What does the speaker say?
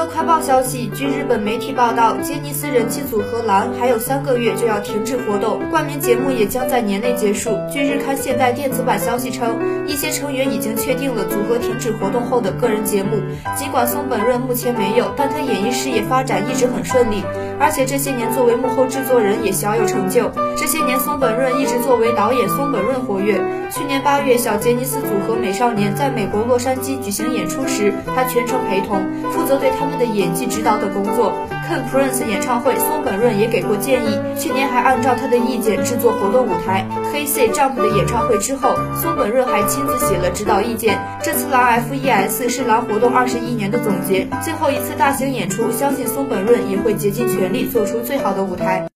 个快报消息，据日本媒体报道，杰尼斯人气组合蓝还有三个月就要停止活动，冠名节目也将在年内结束。据日刊现代电子版消息称，一些成员已经确定了组合停止活动后的个人节目。尽管松本润目前没有，但他演艺事业发展一直很顺利，而且这些年作为幕后制作人也小有成就。这些年，松本润一直作为导演松本润活跃。去年八月，小杰尼斯组合美少年在美国洛杉矶举行演出时，他全程陪同，负责对他们的演技指导等工作。Ken Prince 演唱会，松本润也给过建议，去年还按照他的意见制作活动舞台。黑 C Jump 的演唱会之后，松本润还亲自写了指导意见。这次蓝 FES 是蓝活动二十一年的总结，最后一次大型演出，相信松本润也会竭尽全力做出最好的舞台。